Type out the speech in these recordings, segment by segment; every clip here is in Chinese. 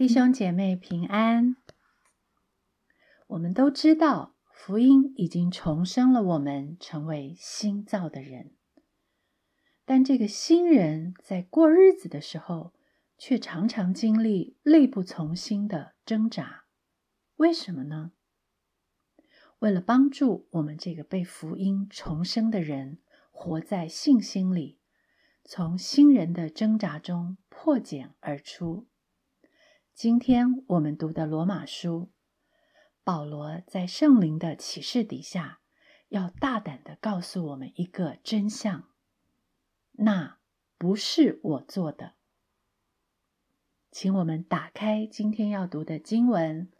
弟兄姐妹平安。我们都知道，福音已经重生了我们，成为新造的人。但这个新人在过日子的时候，却常常经历力不从心的挣扎。为什么呢？为了帮助我们这个被福音重生的人，活在信心里，从新人的挣扎中破茧而出。今天我们读的罗马书，保罗在圣灵的启示底下，要大胆的告诉我们一个真相：那不是我做的。请我们打开今天要读的经文，《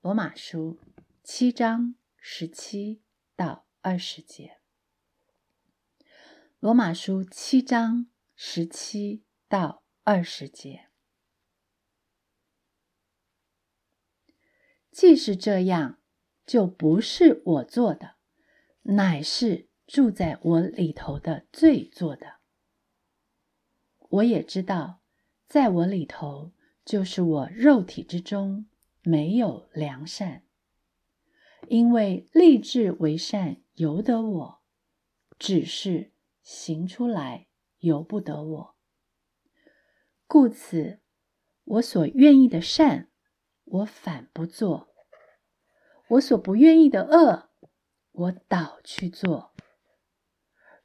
罗马书》七章十七到二十节，《罗马书》七章十七到二十节。既是这样，就不是我做的，乃是住在我里头的罪做的。我也知道，在我里头，就是我肉体之中没有良善，因为立志为善由得我，只是行出来由不得我。故此，我所愿意的善，我反不做。我所不愿意的恶，我倒去做。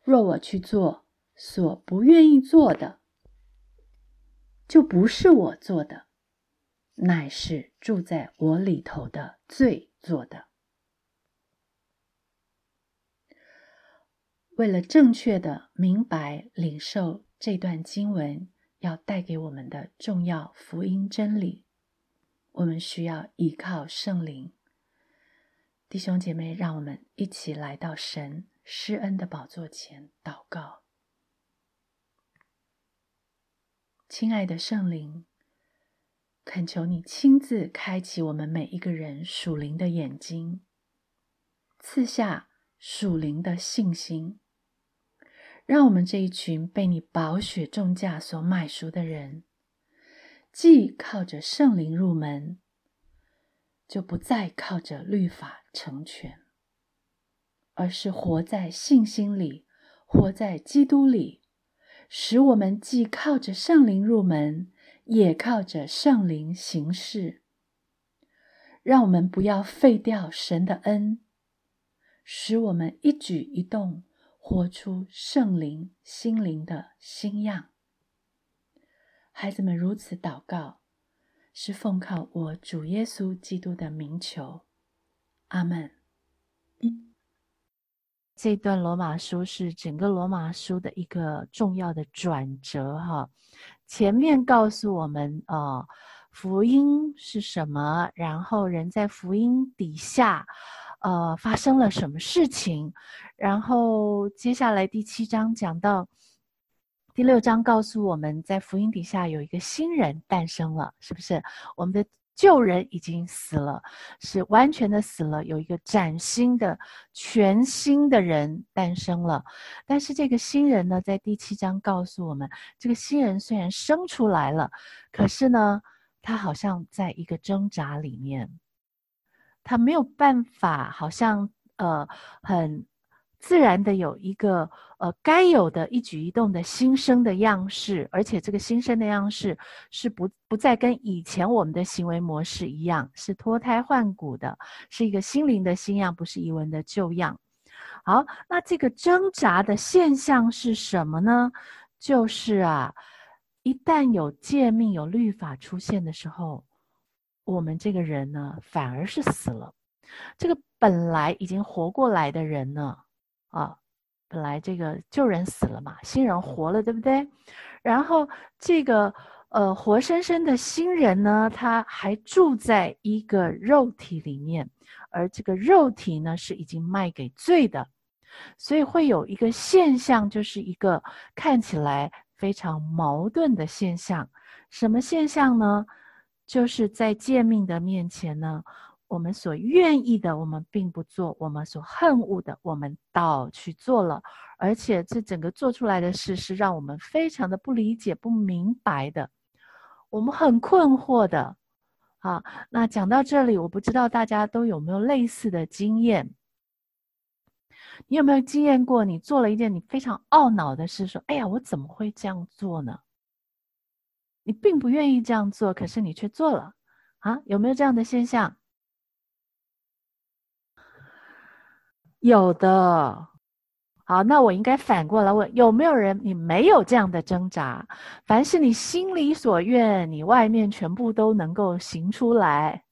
若我去做所不愿意做的，就不是我做的，乃是住在我里头的罪做的。为了正确的明白领受这段经文要带给我们的重要福音真理，我们需要依靠圣灵。弟兄姐妹，让我们一起来到神施恩的宝座前祷告。亲爱的圣灵，恳求你亲自开启我们每一个人属灵的眼睛，赐下属灵的信心，让我们这一群被你宝血重价所买赎的人，既靠着圣灵入门。就不再靠着律法成全，而是活在信心里，活在基督里，使我们既靠着圣灵入门，也靠着圣灵行事。让我们不要废掉神的恩，使我们一举一动活出圣灵心灵的新样。孩子们如此祷告。是奉靠我主耶稣基督的名求，阿门。这段罗马书是整个罗马书的一个重要的转折，哈。前面告诉我们，呃，福音是什么，然后人在福音底下，呃，发生了什么事情，然后接下来第七章讲到。第六章告诉我们在福音底下有一个新人诞生了，是不是？我们的旧人已经死了，是完全的死了，有一个崭新的、全新的人诞生了。但是这个新人呢，在第七章告诉我们，这个新人虽然生出来了，可是呢，他好像在一个挣扎里面，他没有办法，好像呃很。自然的有一个呃该有的一举一动的新生的样式，而且这个新生的样式是不不再跟以前我们的行为模式一样，是脱胎换骨的，是一个心灵的新样，不是遗文的旧样。好，那这个挣扎的现象是什么呢？就是啊，一旦有诫命、有律法出现的时候，我们这个人呢反而是死了。这个本来已经活过来的人呢。啊，本来这个旧人死了嘛，新人活了，对不对？然后这个呃活生生的新人呢，他还住在一个肉体里面，而这个肉体呢是已经卖给罪的，所以会有一个现象，就是一个看起来非常矛盾的现象。什么现象呢？就是在诫命的面前呢。我们所愿意的，我们并不做；我们所恨恶的，我们倒去做了。而且，这整个做出来的事是让我们非常的不理解、不明白的。我们很困惑的，啊，那讲到这里，我不知道大家都有没有类似的经验？你有没有经验过？你做了一件你非常懊恼的事，说：“哎呀，我怎么会这样做呢？”你并不愿意这样做，可是你却做了，啊？有没有这样的现象？有的。好，那我应该反过来问：有没有人你没有这样的挣扎？凡是你心里所愿，你外面全部都能够行出来。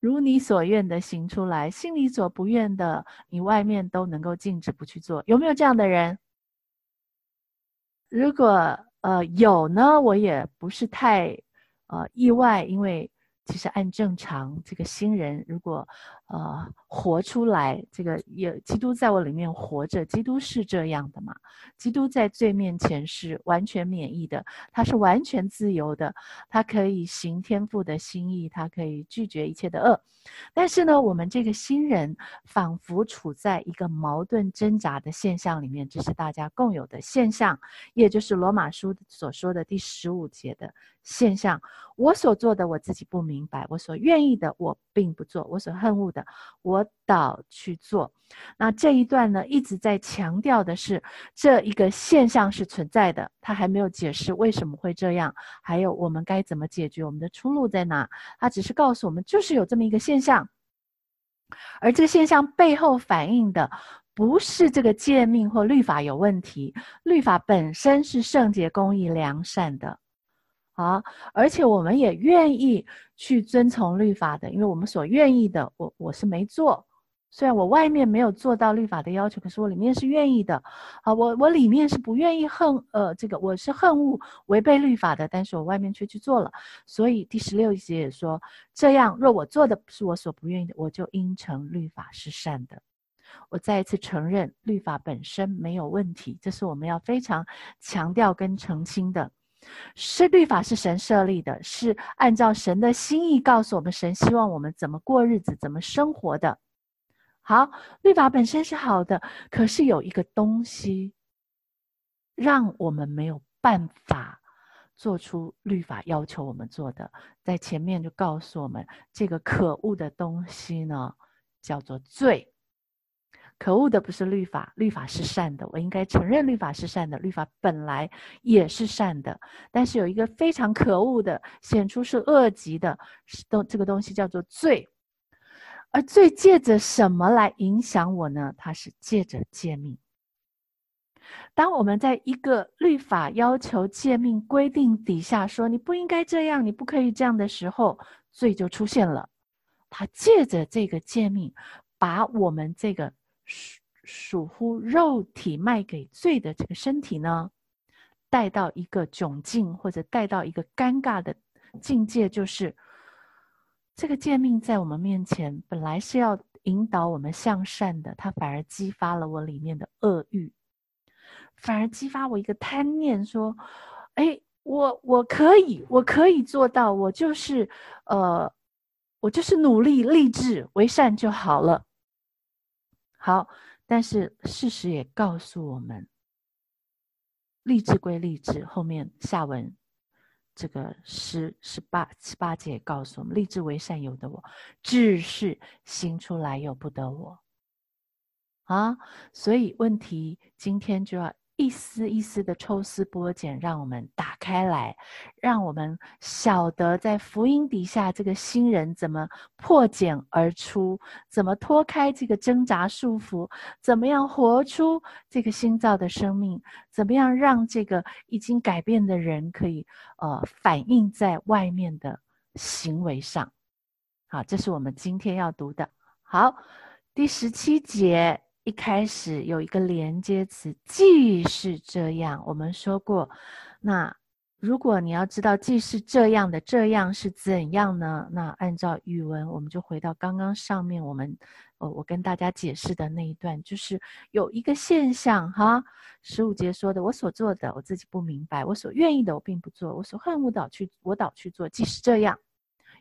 如你所愿的行出来，心里所不愿的，你外面都能够禁止不去做。有没有这样的人？如果呃有呢，我也不是太呃意外，因为其实按正常，这个新人如果。呃，活出来，这个也基督在我里面活着，基督是这样的嘛？基督在罪面前是完全免疫的，他是完全自由的，他可以行天父的心意，他可以拒绝一切的恶。但是呢，我们这个新人仿佛处在一个矛盾挣扎的现象里面，这是大家共有的现象，也就是罗马书所说的第十五节的现象。我所做的我自己不明白，我所愿意的我并不做，我所恨恶的。我倒去做，那这一段呢，一直在强调的是这一个现象是存在的，他还没有解释为什么会这样，还有我们该怎么解决，我们的出路在哪？他只是告诉我们，就是有这么一个现象，而这个现象背后反映的不是这个诫命或律法有问题，律法本身是圣洁、公义、良善的。好，而且我们也愿意去遵从律法的，因为我们所愿意的，我我是没做。虽然我外面没有做到律法的要求，可是我里面是愿意的。啊，我我里面是不愿意恨，呃，这个我是恨恶违背律法的，但是我外面却去做了。所以第十六节也说，这样若我做的是我所不愿意的，我就应承律法是善的。我再一次承认，律法本身没有问题，这是我们要非常强调跟澄清的。是律法是神设立的，是按照神的心意告诉我们，神希望我们怎么过日子，怎么生活的。好，律法本身是好的，可是有一个东西，让我们没有办法做出律法要求我们做的，在前面就告诉我们，这个可恶的东西呢，叫做罪。可恶的不是律法，律法是善的。我应该承认律法是善的，律法本来也是善的。但是有一个非常可恶的，显出是恶极的，东这个东西叫做罪。而罪借着什么来影响我呢？它是借着诫命。当我们在一个律法要求、诫命规定底下说你不应该这样，你不可以这样的时候，罪就出现了。他借着这个诫命，把我们这个。属属乎肉体卖给罪的这个身体呢，带到一个窘境，或者带到一个尴尬的境界，就是这个贱命在我们面前本来是要引导我们向善的，它反而激发了我里面的恶欲，反而激发我一个贪念，说：“哎，我我可以，我可以做到，我就是呃，我就是努力立志为善就好了。”好，但是事实也告诉我们，励志归励志，后面下文这个十十八十八节告诉我们，励志为善由得我，志是行出来有不得我。啊，所以问题今天就要。一丝一丝的抽丝剥茧，让我们打开来，让我们晓得在福音底下这个新人怎么破茧而出，怎么脱开这个挣扎束缚，怎么样活出这个新造的生命，怎么样让这个已经改变的人可以呃反映在外面的行为上。好，这是我们今天要读的。好，第十七节。一开始有一个连接词，既是这样，我们说过。那如果你要知道既是这样的，这样是怎样呢？那按照语文，我们就回到刚刚上面我们，呃，我跟大家解释的那一段，就是有一个现象哈。十五节说的，我所做的我自己不明白，我所愿意的我并不做，我所恨恶的去我倒去做，既是这样。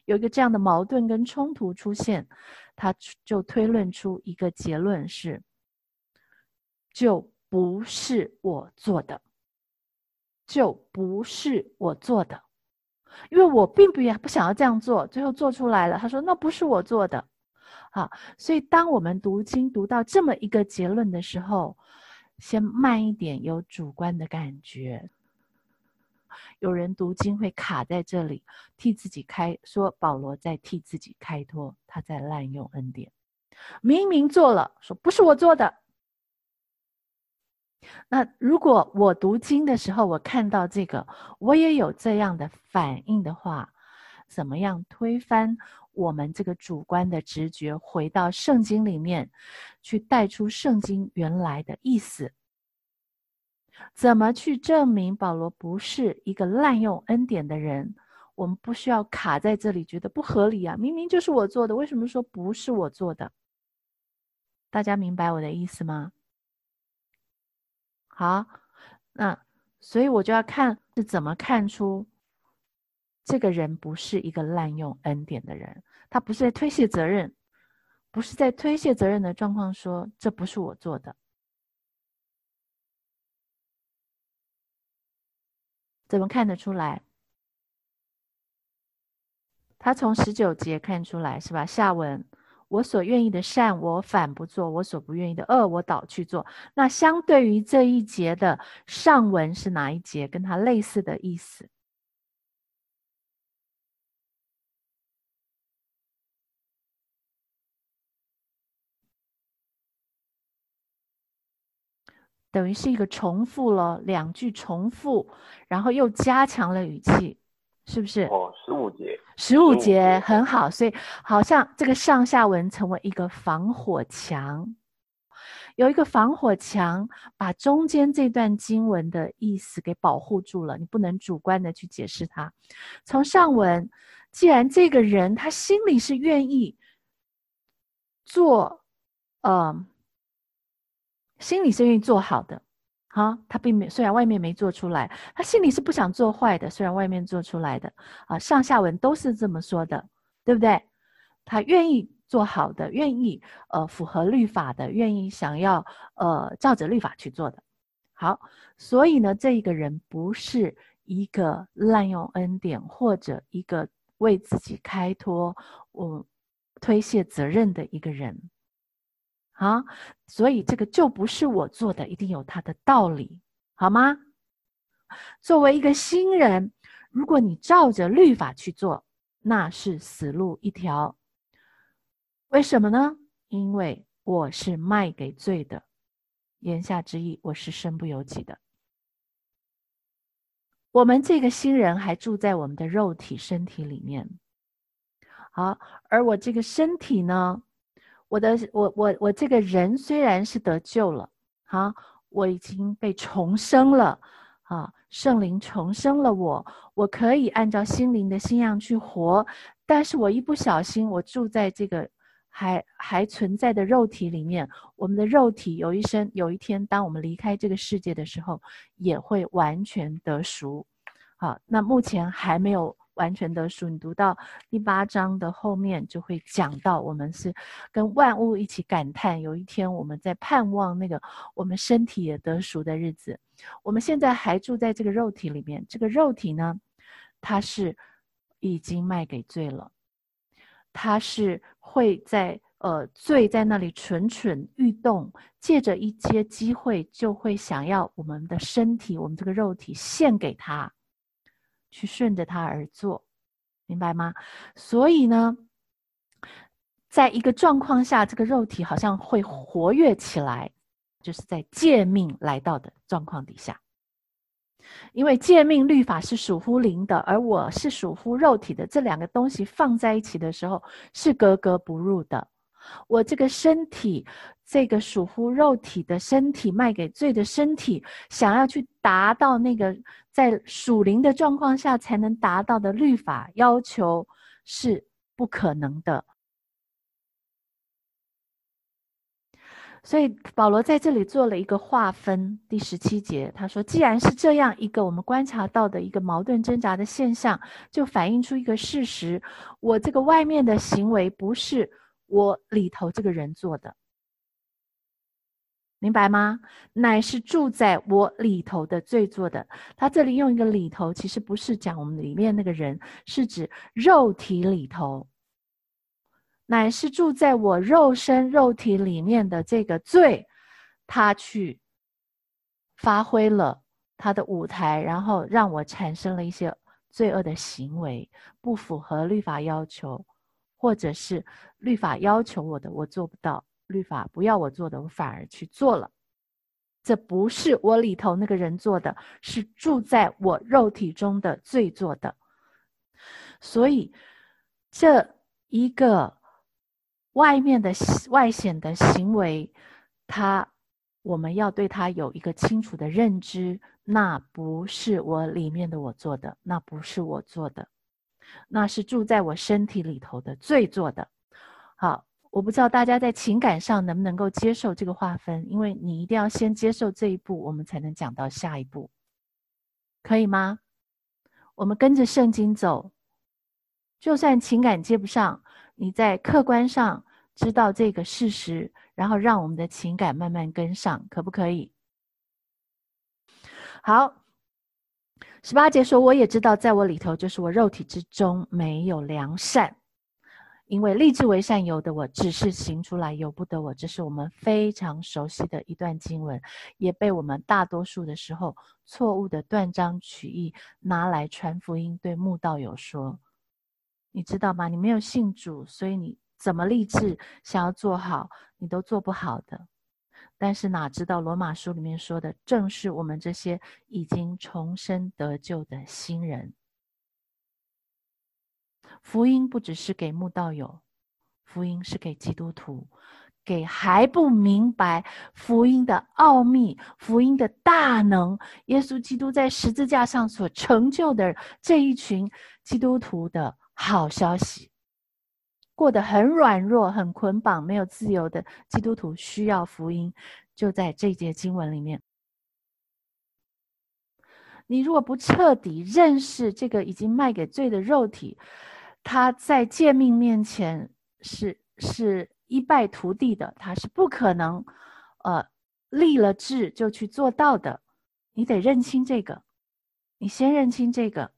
有一个这样的矛盾跟冲突出现，他就推论出一个结论是。就不是我做的，就不是我做的。因为我并不也不想要这样做，最后做出来了。他说那不是我做的，好，所以当我们读经读到这么一个结论的时候，先慢一点，有主观的感觉。有人读经会卡在这里，替自己开说保罗在替自己开脱，他在滥用恩典，明明做了，说不是我做的。那如果我读经的时候，我看到这个，我也有这样的反应的话，怎么样推翻我们这个主观的直觉，回到圣经里面去带出圣经原来的意思？怎么去证明保罗不是一个滥用恩典的人？我们不需要卡在这里，觉得不合理啊！明明就是我做的，为什么说不是我做的？大家明白我的意思吗？好，那所以我就要看是怎么看出这个人不是一个滥用恩典的人，他不是在推卸责任，不是在推卸责任的状况说这不是我做的，怎么看得出来？他从十九节看出来是吧？下文。我所愿意的善，我反不做；我所不愿意的恶，我倒去做。那相对于这一节的上文是哪一节？跟它类似的意思，等于是一个重复了两句重复，然后又加强了语气，是不是？哦，十五节。十五节很好，所以好像这个上下文成为一个防火墙，有一个防火墙把中间这段经文的意思给保护住了，你不能主观的去解释它。从上文，既然这个人他心里是愿意做，呃，心里是愿意做好的。好，他并没虽然外面没做出来，他心里是不想做坏的。虽然外面做出来的，啊，上下文都是这么说的，对不对？他愿意做好的，愿意呃符合律法的，愿意想要呃照着律法去做的。好，所以呢，这一个人不是一个滥用恩典或者一个为自己开脱、我推卸责任的一个人。啊，所以这个就不是我做的，一定有它的道理，好吗？作为一个新人，如果你照着律法去做，那是死路一条。为什么呢？因为我是卖给罪的，言下之意，我是身不由己的。我们这个新人还住在我们的肉体身体里面，好，而我这个身体呢？我的我我我这个人虽然是得救了，好，我已经被重生了，啊，圣灵重生了我，我可以按照心灵的信仰去活，但是我一不小心，我住在这个还还存在的肉体里面，我们的肉体有一生有一天，当我们离开这个世界的时候，也会完全得赎，好，那目前还没有。完全得赎。你读到第八章的后面，就会讲到我们是跟万物一起感叹，有一天我们在盼望那个我们身体也得赎的日子。我们现在还住在这个肉体里面，这个肉体呢，它是已经卖给罪了，它是会在呃罪在那里蠢蠢欲动，借着一些机会，就会想要我们的身体，我们这个肉体献给他。去顺着它而做，明白吗？所以呢，在一个状况下，这个肉体好像会活跃起来，就是在借命来到的状况底下。因为借命律法是属乎灵的，而我是属乎肉体的，这两个东西放在一起的时候是格格不入的。我这个身体，这个属乎肉体的身体，卖给罪的身体，想要去达到那个在属灵的状况下才能达到的律法要求，是不可能的。所以保罗在这里做了一个划分，第十七节他说：“既然是这样一个我们观察到的一个矛盾挣扎的现象，就反映出一个事实：我这个外面的行为不是。”我里头这个人做的，明白吗？乃是住在我里头的罪做的。他这里用一个里头，其实不是讲我们里面那个人，是指肉体里头。乃是住在我肉身肉体里面的这个罪，他去发挥了他的舞台，然后让我产生了一些罪恶的行为，不符合律法要求，或者是律法要求我的，我做不到；律法不要我做的，我反而去做了。这不是我里头那个人做的，是住在我肉体中的罪做的。所以，这一个。外面的外显的行为，他我们要对他有一个清楚的认知，那不是我里面的我做的，那不是我做的，那是住在我身体里头的罪做的。好，我不知道大家在情感上能不能够接受这个划分，因为你一定要先接受这一步，我们才能讲到下一步，可以吗？我们跟着圣经走，就算情感接不上。你在客观上知道这个事实，然后让我们的情感慢慢跟上，可不可以？好，十八节说，我也知道，在我里头，就是我肉体之中没有良善，因为立志为善由的我，只是行出来由不得我。这是我们非常熟悉的一段经文，也被我们大多数的时候错误的断章取义拿来传福音，对慕道友说。你知道吗？你没有信主，所以你怎么立志想要做好，你都做不好的。但是哪知道罗马书里面说的，正是我们这些已经重生得救的新人。福音不只是给慕道友，福音是给基督徒，给还不明白福音的奥秘、福音的大能，耶稣基督在十字架上所成就的这一群基督徒的。好消息，过得很软弱、很捆绑、没有自由的基督徒需要福音，就在这节经文里面。你如果不彻底认识这个已经卖给罪的肉体，他在诫命面前是是一败涂地的，他是不可能，呃，立了志就去做到的。你得认清这个，你先认清这个。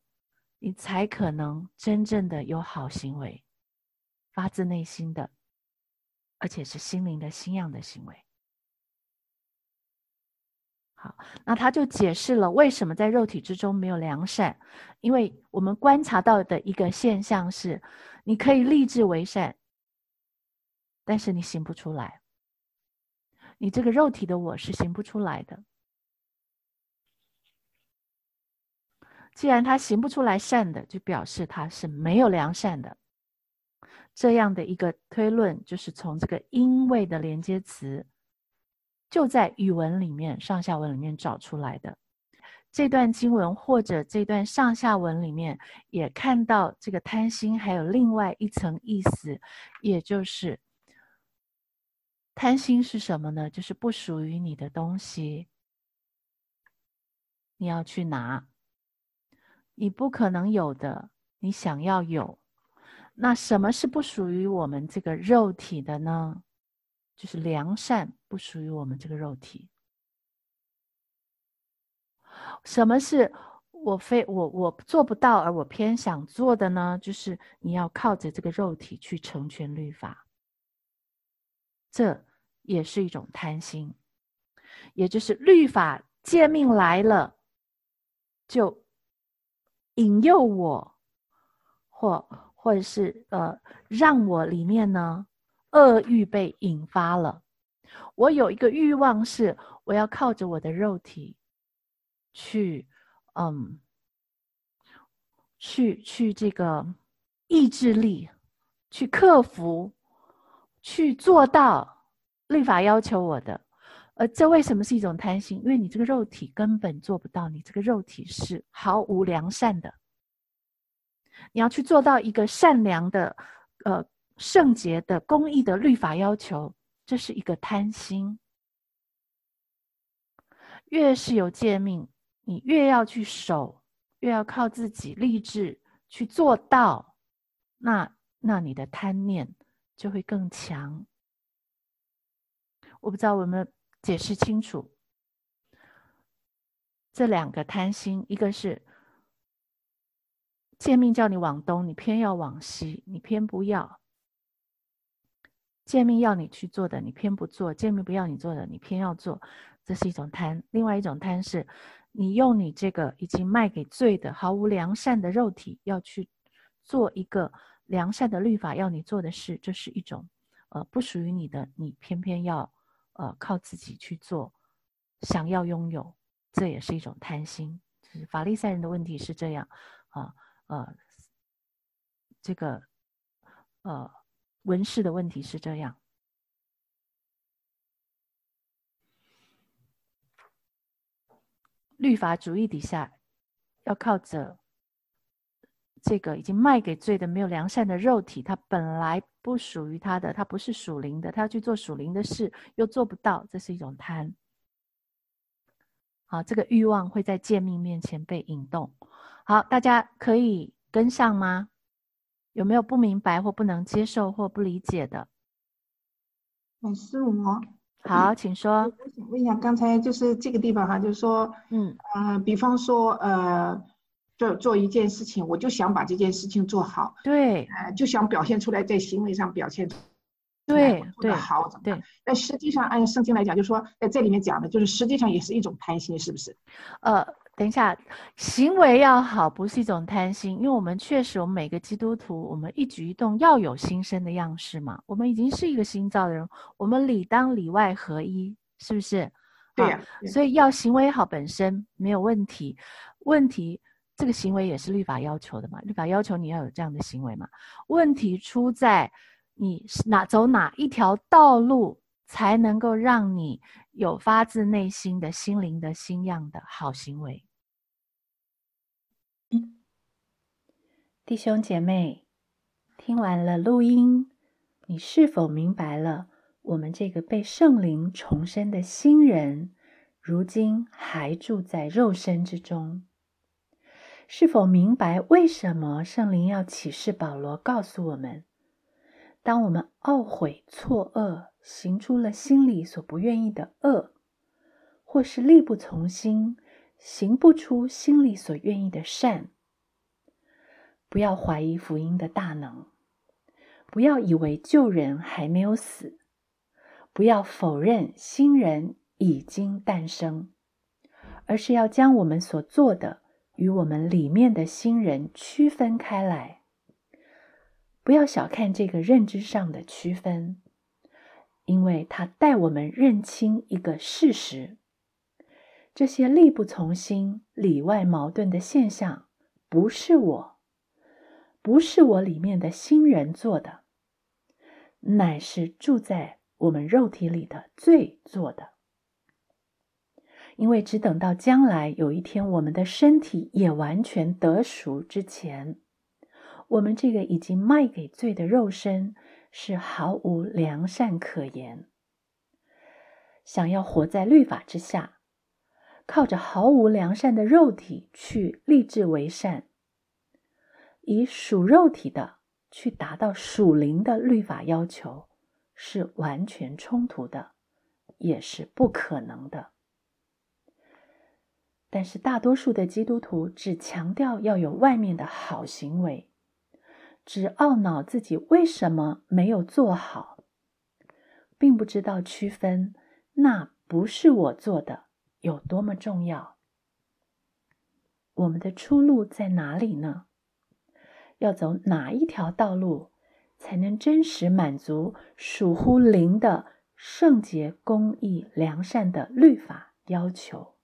你才可能真正的有好行为，发自内心的，而且是心灵的新样的行为。好，那他就解释了为什么在肉体之中没有良善，因为我们观察到的一个现象是，你可以立志为善，但是你行不出来，你这个肉体的我是行不出来的。既然他行不出来善的，就表示他是没有良善的。这样的一个推论，就是从这个因为的连接词，就在语文里面上下文里面找出来的。这段经文或者这段上下文里面，也看到这个贪心还有另外一层意思，也就是贪心是什么呢？就是不属于你的东西，你要去拿。你不可能有的，你想要有，那什么是不属于我们这个肉体的呢？就是良善不属于我们这个肉体。什么是我非我我做不到而我偏想做的呢？就是你要靠着这个肉体去成全律法，这也是一种贪心，也就是律法诫命来了就。引诱我，或或者是呃，让我里面呢恶欲被引发了。我有一个欲望是，我要靠着我的肉体去，嗯，去去这个意志力去克服，去做到律法要求我的。呃，这为什么是一种贪心？因为你这个肉体根本做不到，你这个肉体是毫无良善的。你要去做到一个善良的、呃圣洁的、公义的律法要求，这是一个贪心。越是有诫命，你越要去守，越要靠自己立志去做到，那那你的贪念就会更强。我不知道我们。解释清楚这两个贪心，一个是诫命叫你往东，你偏要往西，你偏不要；诫命要你去做的，你偏不做；诫命不要你做的，你偏要做，这是一种贪。另外一种贪是，你用你这个已经卖给罪的、毫无良善的肉体，要去做一个良善的律法要你做的事，这是一种呃不属于你的，你偏偏要。呃，靠自己去做，想要拥有，这也是一种贪心。就是法利赛人的问题是这样啊，呃这个呃文士的问题是这样。律法主义底下，要靠着。这个已经卖给罪的没有良善的肉体，他本来不属于他的，他不是属灵的，他要去做属灵的事，又做不到，这是一种贪。好，这个欲望会在诫命面前被引动。好，大家可以跟上吗？有没有不明白或不能接受或不理解的？嗯，是我。好，请说。我想问一下，刚才就是这个地方哈，就是说，嗯，呃，比方说，呃。做做一件事情，我就想把这件事情做好，对，呃，就想表现出来，在行为上表现，对，做得好，怎么对？但实际上，按圣经来讲，就是说，在这里面讲的，就是实际上也是一种贪心，是不是？呃，等一下，行为要好，不是一种贪心，因为我们确实，我们每个基督徒，我们一举一动要有新生的样式嘛，我们已经是一个新造的人，我们里当里外合一，是不是？对呀，所以要行为好本身没有问题，问题。这个行为也是律法要求的嘛？律法要求你要有这样的行为嘛？问题出在你哪走哪一条道路，才能够让你有发自内心的心灵的新样的好行为。弟兄姐妹，听完了录音，你是否明白了我们这个被圣灵重生的新人，如今还住在肉身之中？是否明白为什么圣灵要启示保罗，告诉我们：当我们懊悔、错愕，行出了心里所不愿意的恶，或是力不从心，行不出心里所愿意的善，不要怀疑福音的大能，不要以为旧人还没有死，不要否认新人已经诞生，而是要将我们所做的。与我们里面的新人区分开来，不要小看这个认知上的区分，因为它带我们认清一个事实：这些力不从心、里外矛盾的现象，不是我，不是我里面的新人做的，乃是住在我们肉体里的罪做的。因为只等到将来有一天，我们的身体也完全得赎之前，我们这个已经卖给罪的肉身是毫无良善可言。想要活在律法之下，靠着毫无良善的肉体去立志为善，以属肉体的去达到属灵的律法要求，是完全冲突的，也是不可能的。但是大多数的基督徒只强调要有外面的好行为，只懊恼自己为什么没有做好，并不知道区分那不是我做的有多么重要。我们的出路在哪里呢？要走哪一条道路，才能真实满足属乎灵的圣洁、公义、良善的律法要求？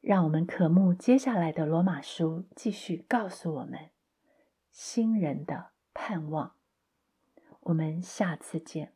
让我们渴慕接下来的罗马书，继续告诉我们新人的盼望。我们下次见。